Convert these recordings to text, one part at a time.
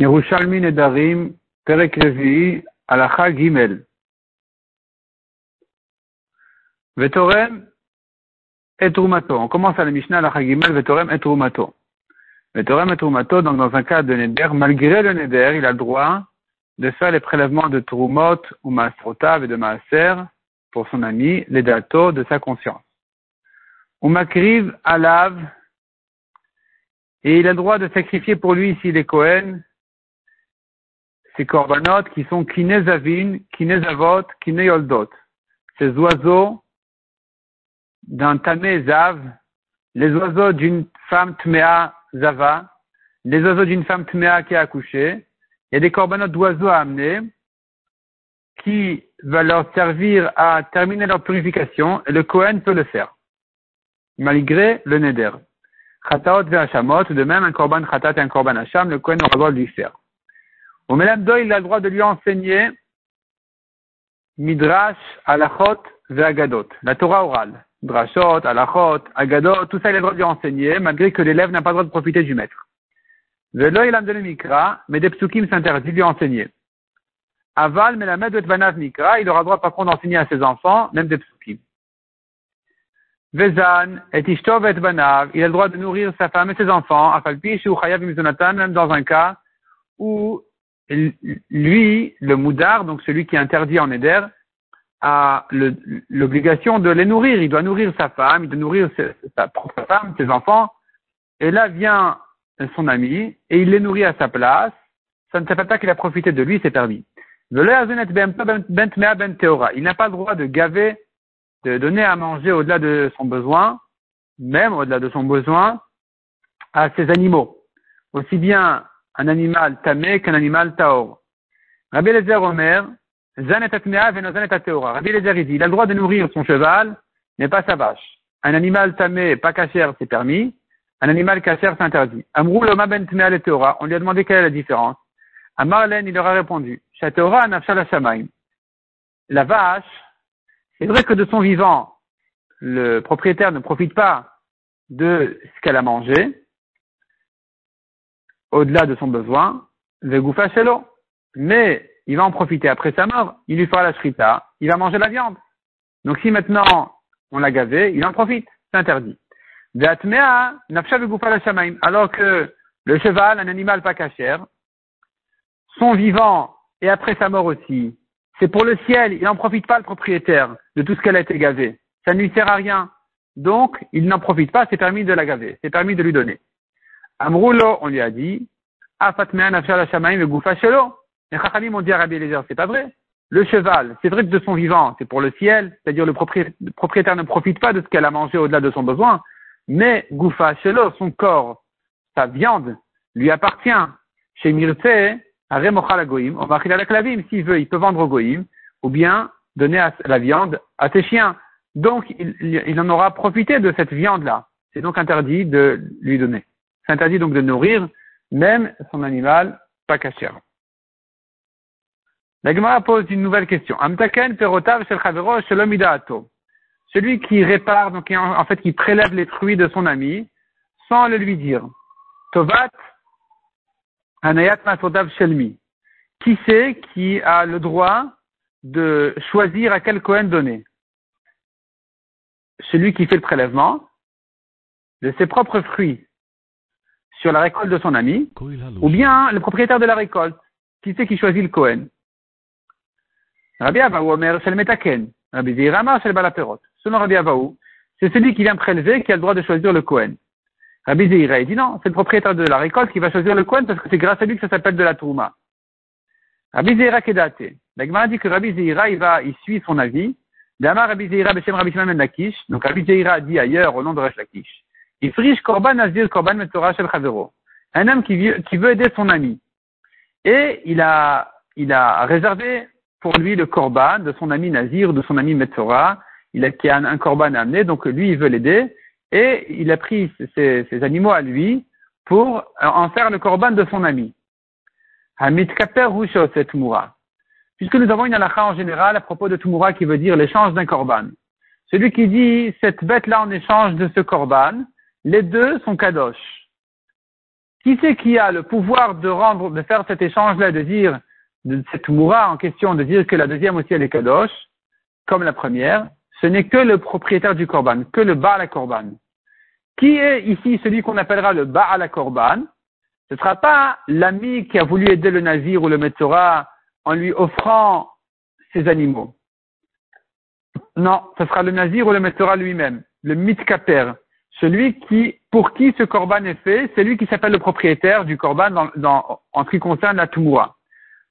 Yerushalmi Nedarim, Perek Revi'i, Alacha Gimel. Vetorem et Trumato. On commence à la Mishnah Alacha Gimel, Vetorem et Trumato. Vetorem et Trumato, donc dans un cas de Neder, malgré le Neder, il a le droit de faire les prélèvements de Trumot ou Maasrotav et de Maaser pour son ami, les datos de sa conscience. Ou Makriv Alav, et il a le droit de sacrifier pour lui ici les Kohen, ces korbanot qui sont kinezavin, kinezavot, kineyoldot. Ces oiseaux d'un tamé zav, les oiseaux d'une femme tmea zava, les oiseaux d'une femme tmea qui a accouché. Il y a des korbanot d'oiseaux à amener qui va leur servir à terminer leur purification et le Kohen peut le faire, malgré le neder. Chataot ve'ashamot, de même un korban chatat et un korban hacham, le Kohen aura le droit de lui faire. Au Melamdo, il a le droit de lui enseigner Midrash, Alachot, Ve'agadot, la Torah orale. Drashot, Alachot, Agadot, tout ça il a le droit de lui enseigner, malgré que l'élève n'a pas le droit de profiter du maître. Velo, il a donné Mikra, mais des psukim s'interdit de lui enseigner. Aval, Melamed, Vanav Mikra, il aura le droit par contre d'enseigner à ses enfants, même des psukim. Vezan, et Ishtov et Banav, il a le droit de nourrir sa femme et ses enfants, Afalpi, ou Chayav même dans un cas où lui, le moudar, donc celui qui est interdit en éder, a l'obligation de les nourrir. Il doit nourrir sa femme, il doit nourrir sa propre femme, ses enfants. Et là vient son ami et il les nourrit à sa place. Ça ne s'appelle pas qu'il a profité de lui, c'est permis. Ben ben il n'a pas le droit de gaver, de donner à manger au-delà de son besoin, même au-delà de son besoin, à ses animaux. Aussi bien un animal tamé qu'un animal taor. Rabbi Lezer Omer, Rabbi Lezer dit, il a le droit de nourrir son cheval, mais pas sa vache. Un animal tamé, pas cachère, c'est permis. Un animal cachère, c'est interdit. Amrou ben on lui a demandé quelle est la différence. À Marlène, il leur a répondu, nafshal La vache, c'est vrai que de son vivant, le propriétaire ne profite pas de ce qu'elle a mangé, au-delà de son besoin, mais il va en profiter après sa mort, il lui fera la shrita, il va manger la viande. Donc si maintenant on l'a gavé, il en profite, c'est interdit. Alors que le cheval, un animal pas cachère, son vivant et après sa mort aussi, c'est pour le ciel, il n'en profite pas le propriétaire de tout ce qu'elle a été gavée. Ça ne lui sert à rien. Donc, il n'en profite pas, c'est permis de la gaver, c'est permis de lui donner. Amroulo, on lui a dit, Afatmean afshal shamaim goufa shelo. Les Chachamim ont dit à Rabbi Eliezer, c'est pas vrai. Le cheval, c'est vrai que de son vivant, c'est pour le ciel, c'est-à-dire le propriétaire ne profite pas de ce qu'elle a mangé au-delà de son besoin, mais Goufa Shelo, son corps, sa viande, lui appartient. Chez Mirtse, Aremochal Goïm, on va à la clavim, s'il veut, il peut vendre au Goïm, ou bien donner la viande à ses chiens. Donc, il, il en aura profité de cette viande-là. C'est donc interdit de lui donner. Interdit donc de nourrir même son animal pas cachère. La pose une nouvelle question. Amtaken perotav shel Celui qui répare, donc en fait qui prélève les fruits de son ami, sans le lui dire. Tovat anayat masotav shelmi. Qui c'est qui a le droit de choisir à quel Cohen donner? Celui qui fait le prélèvement de ses propres fruits sur la récolte de son ami, ou bien le propriétaire de la récolte, qui c'est qui choisit le Cohen. Rabbi Avaou Omer Shel Metaken, Rabbi Zirama Shel Balaperot. Selon Rabbi Avaou, c'est celui qui vient prélever qui a le droit de choisir le Cohen. Rabbi Zira, il dit non, c'est le propriétaire de la récolte qui va choisir le Cohen parce que c'est grâce à lui que ça s'appelle de la Touma. Rabbi Zira Kedate. La dit que Rabbi Zira, il va, il suit son avis. Dama Rabbi Zira Rabbi ben. Donc Rabbi Zira dit ailleurs au nom de Resh Lakish. Ifrish Korban Nazir Korban Metzora Shel Chavero. Un homme qui veut, aider son ami. Et il a, il a réservé pour lui le Korban de son ami Nazir, de son ami Metzora. Il a, qui a un, Korban à amener, donc lui, il veut l'aider. Et il a pris ses, ses, animaux à lui pour en faire le Korban de son ami. Hamit Kaper cette Moura. Puisque nous avons une halakha en général à propos de Tumura qui veut dire l'échange d'un Korban. Celui qui dit cette bête-là en échange de ce Korban, les deux sont kadosh. Qui c'est qui a le pouvoir de faire cet échange-là, de dire, de cette moura en question, de dire que la deuxième aussi elle est kadosh, comme la première, ce n'est que le propriétaire du korban, que le Baal korban. Qui est ici celui qu'on appellera le Baal korban? Ce ne sera pas l'ami qui a voulu aider le navire ou le Metzora en lui offrant ses animaux. Non, ce sera le nazir ou le Metzora lui-même, le mitkaper, celui qui, pour qui ce korban est fait, c'est lui qui s'appelle le propriétaire du korban dans, en ce qui concerne la tumura.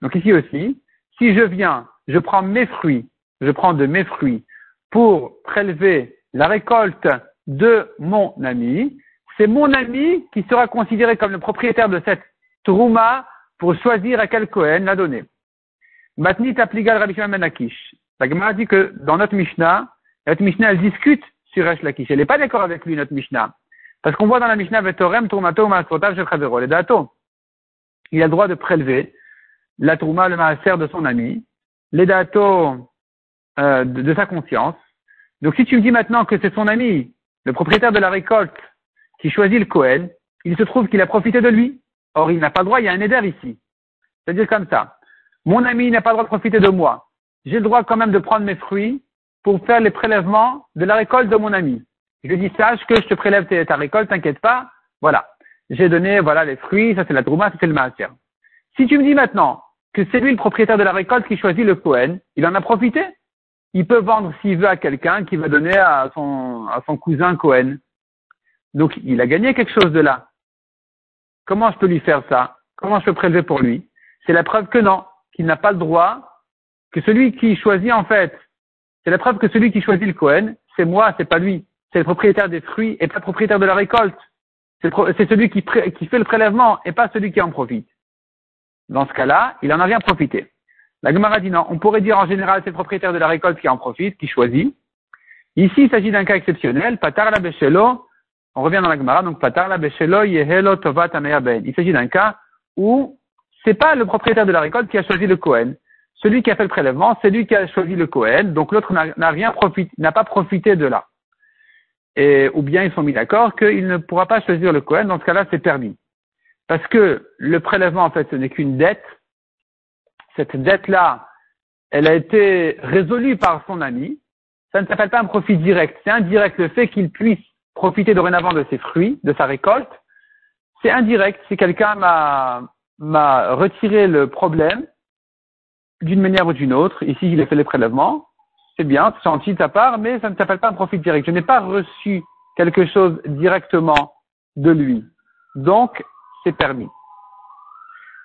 Donc ici aussi, si je viens, je prends mes fruits, je prends de mes fruits pour prélever la récolte de mon ami, c'est mon ami qui sera considéré comme le propriétaire de cette trouma pour choisir à quel Kohen la donner. Matnit Rabbi Menakish. La Gemara dit que dans notre Mishnah, notre Mishnah, elle discute Elle n'est pas d'accord avec lui, notre Mishnah. Parce qu'on voit dans la Mishnah, Vetorem, Shechadero, les dato. Il a le droit de prélever la Tourma, le Maaser de son ami, les dato euh, de, de, sa conscience. Donc si tu me dis maintenant que c'est son ami, le propriétaire de la récolte, qui choisit le Kohen, il se trouve qu'il a profité de lui. Or, il n'a pas le droit, il y a un éder ici. C'est-à-dire comme ça. Mon ami n'a pas le droit de profiter de moi j'ai le droit quand même de prendre mes fruits pour faire les prélèvements de la récolte de mon ami. Je lui dis, sache que je te prélève ta récolte, t'inquiète pas. Voilà. J'ai donné, voilà, les fruits, ça c'est la drouma, ça c'est le maaser. Si tu me dis maintenant que c'est lui le propriétaire de la récolte qui choisit le Cohen, il en a profité. Il peut vendre s'il veut à quelqu'un qui va donner à son, à son cousin Cohen. Donc, il a gagné quelque chose de là. Comment je peux lui faire ça? Comment je peux prélever pour lui? C'est la preuve que non, qu'il n'a pas le droit que celui qui choisit en fait, c'est la preuve que celui qui choisit le Cohen, c'est moi, c'est pas lui. C'est le propriétaire des fruits et pas le propriétaire de la récolte. C'est celui qui, fait le prélèvement et pas celui qui en profite. Dans ce cas-là, il en a rien profité. La Gemara dit non. On pourrait dire en général c'est le propriétaire de la récolte qui en profite, qui choisit. Ici, il s'agit d'un cas exceptionnel. Patar la beshelo. On revient dans la Gemara. Donc, patar la beshelo yehelo tovat ben. Il s'agit d'un cas où c'est pas le propriétaire de la récolte qui a choisi le Cohen. Celui qui a fait le prélèvement, c'est lui qui a choisi le Kohen, donc l'autre n'a rien profité, n'a pas profité de là. Et, ou bien ils sont mis d'accord qu'il ne pourra pas choisir le Kohen, dans ce cas-là, c'est permis. Parce que le prélèvement, en fait, ce n'est qu'une dette. Cette dette-là, elle a été résolue par son ami. Ça ne s'appelle pas un profit direct. C'est indirect. Le fait qu'il puisse profiter dorénavant de ses fruits, de sa récolte, c'est indirect. Si quelqu'un m'a retiré le problème, d'une manière ou d'une autre. Ici, il a fait les prélèvements. C'est bien, c'est gentil de ta part, mais ça ne s'appelle pas un profit direct. Je n'ai pas reçu quelque chose directement de lui. Donc, c'est permis.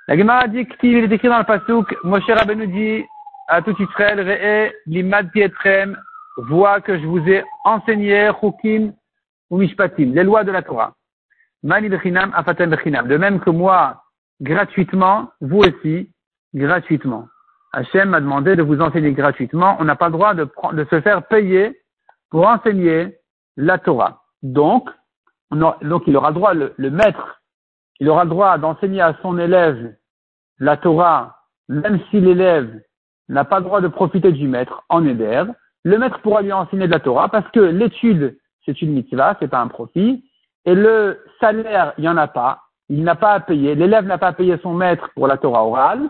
La Gemara dit est écrit dans le Pasuk, Moshe Rabbeinu dit à tout Israël, Re'e limad pietrem, vois que je vous ai enseigné, Chukim ou Mishpatim, les lois de la Torah. Mani afatem bechinam. De même que moi, gratuitement, vous aussi, gratuitement. Hachem m'a demandé de vous enseigner gratuitement. On n'a pas le droit de, se faire payer pour enseigner la Torah. Donc, donc il aura droit, le, maître, il aura droit d'enseigner à son élève la Torah, même si l'élève n'a pas le droit de profiter du maître en éder. Le maître pourra lui enseigner de la Torah parce que l'étude, c'est une mitzvah, c'est pas un profit. Et le salaire, il n'y en a pas. Il n'a pas à payer. L'élève n'a pas à payer son maître pour la Torah orale.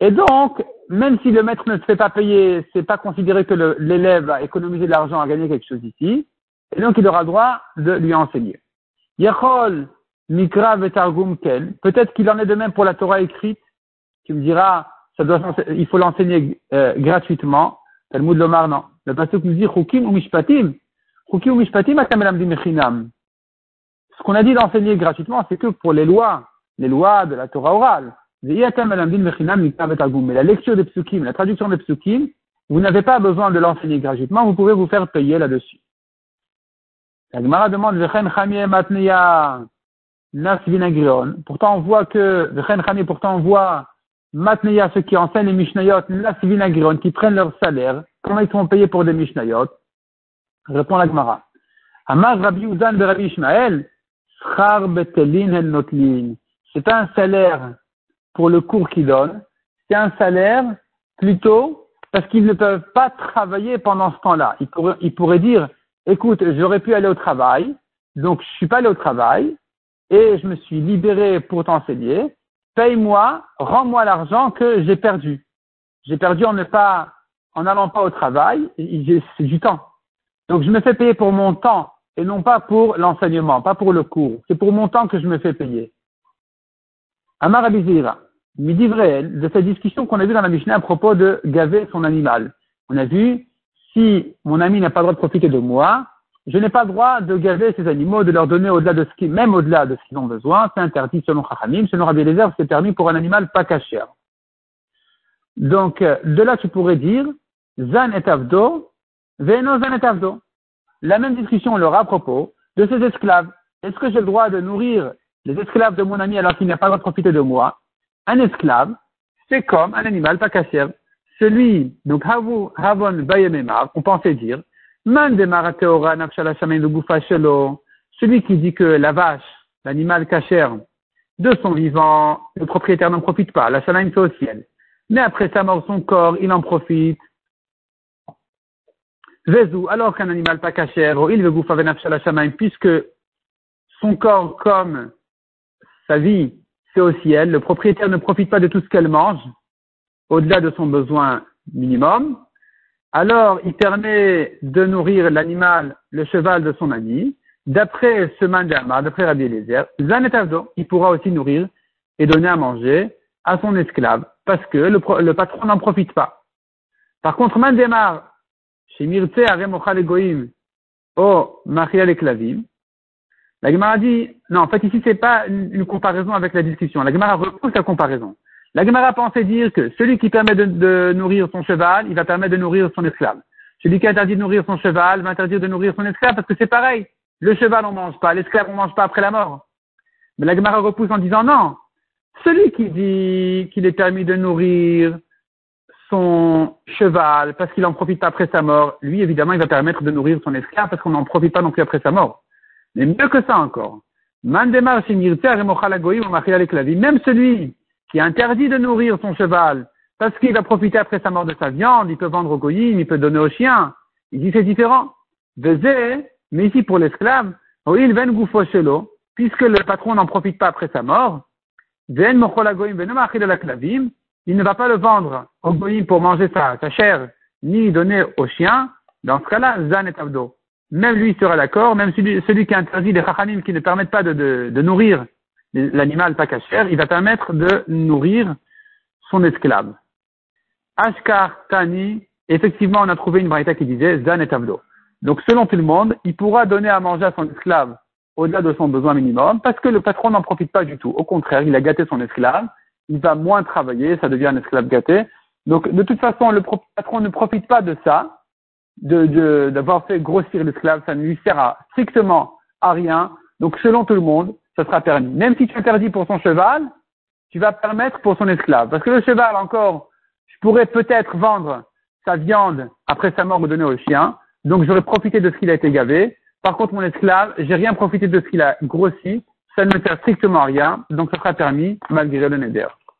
Et donc, même si le maître ne se fait pas payer, c'est pas considéré que l'élève a économisé de l'argent, a gagné quelque chose ici. Et donc, il aura droit de lui enseigner. Yechol mikra vetargum ken. Peut-être qu'il en est de même pour la Torah écrite. Tu me diras, ça doit, il faut l'enseigner euh, gratuitement. Talmud Lomar, non. Le pasteur nous dit, chukim ou mishpatim. Chukim ou mishpatim. Ce qu'on a dit d'enseigner gratuitement, c'est que pour les lois, les lois de la Torah orale, mais la lecture des psukim, la traduction des psukim, vous n'avez pas besoin de l'enseigner gratuitement, vous pouvez vous faire payer là-dessus. La Gemara demande, Pourtant, on voit que, pourtant, on voit Matneya, ceux qui enseignent les Mishnayot, Nas Vinagrion, qui prennent leur salaire. Comment ils sont payés pour des Mishnayot? Répond la Gemara. Amar Rabbi Uzan de Rabbi Ishmael. C'est un salaire pour le cours qu'ils donnent, c'est un salaire plutôt parce qu'ils ne peuvent pas travailler pendant ce temps-là. Ils pourraient, dire, écoute, j'aurais pu aller au travail, donc je suis pas allé au travail, et je me suis libéré pour t'enseigner, paye-moi, rends-moi l'argent que j'ai perdu. J'ai perdu en ne pas, en n'allant pas au travail, c'est du temps. Donc je me fais payer pour mon temps et non pas pour l'enseignement, pas pour le cours. C'est pour mon temps que je me fais payer. Amar Abizira, dit vrai de cette discussion qu'on a vue dans la Mishnah à propos de gaver son animal. On a vu, si mon ami n'a pas le droit de profiter de moi, je n'ai pas le droit de gaver ces animaux, de leur donner au-delà de ce qui, même au-delà de ce qu'ils ont besoin. C'est interdit selon Chachamim. Selon Rabbi Eliezer, c'est permis pour un animal pas caché. Donc, de là, tu pourrais dire, Zan et Avdo, Veno Zan et Avdo. La même discussion, on l'aura à propos de ces esclaves. Est-ce que j'ai le droit de nourrir les esclaves de mon ami alors qu'il n'a pas le droit de profiter de moi? Un esclave, c'est comme un animal pas caché. Celui, donc, Havon Bayememar, on pensait dire, celui qui dit que la vache, l'animal cachère de son vivant, le propriétaire n'en profite pas, la shalaim c'est au ciel. Mais après sa mort, son corps, il en profite. Vezou, alors qu'un animal pas cachère, il veut puisque son corps comme sa vie, c'est au ciel, le propriétaire ne profite pas de tout ce qu'elle mange, au-delà de son besoin minimum, alors il permet de nourrir l'animal, le cheval de son ami, d'après ce mandama, d'après Rabbi Eliezer, Zanetavdo, il pourra aussi nourrir et donner à manger à son esclave, parce que le, patron n'en profite pas. Par contre, Mandemar, chez Mirte Egoim, oh, Maria Klavim, la Gemara dit, non, en fait, ici, c'est pas une, comparaison avec la discussion. La Gemara repousse la comparaison. La Gemara pensait dire que celui qui permet de, nourrir son cheval, il va permettre de nourrir son esclave. Celui qui interdit de nourrir son cheval va interdire de nourrir son esclave parce que c'est pareil. Le cheval, on mange pas. L'esclave, on mange pas après la mort. Mais la Gemara repousse en disant non. Celui qui dit qu'il est permis de nourrir son cheval parce qu'il en profite pas après sa mort, lui, évidemment, il va permettre de nourrir son esclave parce qu'on n'en profite pas non plus après sa mort. Mais mieux que ça encore. Même celui qui interdit de nourrir son cheval parce qu'il va profiter après sa mort de sa viande, il peut vendre au goyim, il peut donner au chien. Il dit c'est différent. mais ici pour l'esclave, il puisque le patron n'en profite pas après sa mort, il ne va pas le vendre au goyim pour manger sa, chair, ni donner au chien. Dans ce cas-là, zan et abdo. Même lui sera d'accord, même celui, celui qui interdit les chachanim qui ne permettent pas de, nourrir l'animal pas cachère, il va permettre de nourrir son esclave. Ashkar Tani, effectivement, on a trouvé une braïta qui disait Zan et. Donc, selon tout le monde, il pourra donner à manger à son esclave au-delà de son besoin minimum parce que le patron n'en profite pas du tout. Au contraire, il a gâté son esclave, il va moins travailler, ça devient un esclave gâté. Donc, de toute façon, le patron ne profite pas de ça, de, d'avoir fait grossir l'esclave, ça ne lui sert strictement à rien. Donc, selon tout le monde, ça sera permis. Même si tu interdis pour son cheval, tu vas permettre pour son esclave. Parce que le cheval, encore, je pourrais peut-être vendre sa viande après sa mort ou donner au chien. Donc j'aurais profité de ce qu'il a été gavé. Par contre, mon esclave, j'ai rien profité de ce qu'il a grossi. Ça ne me sert strictement à rien. Donc ça sera permis malgré le neder.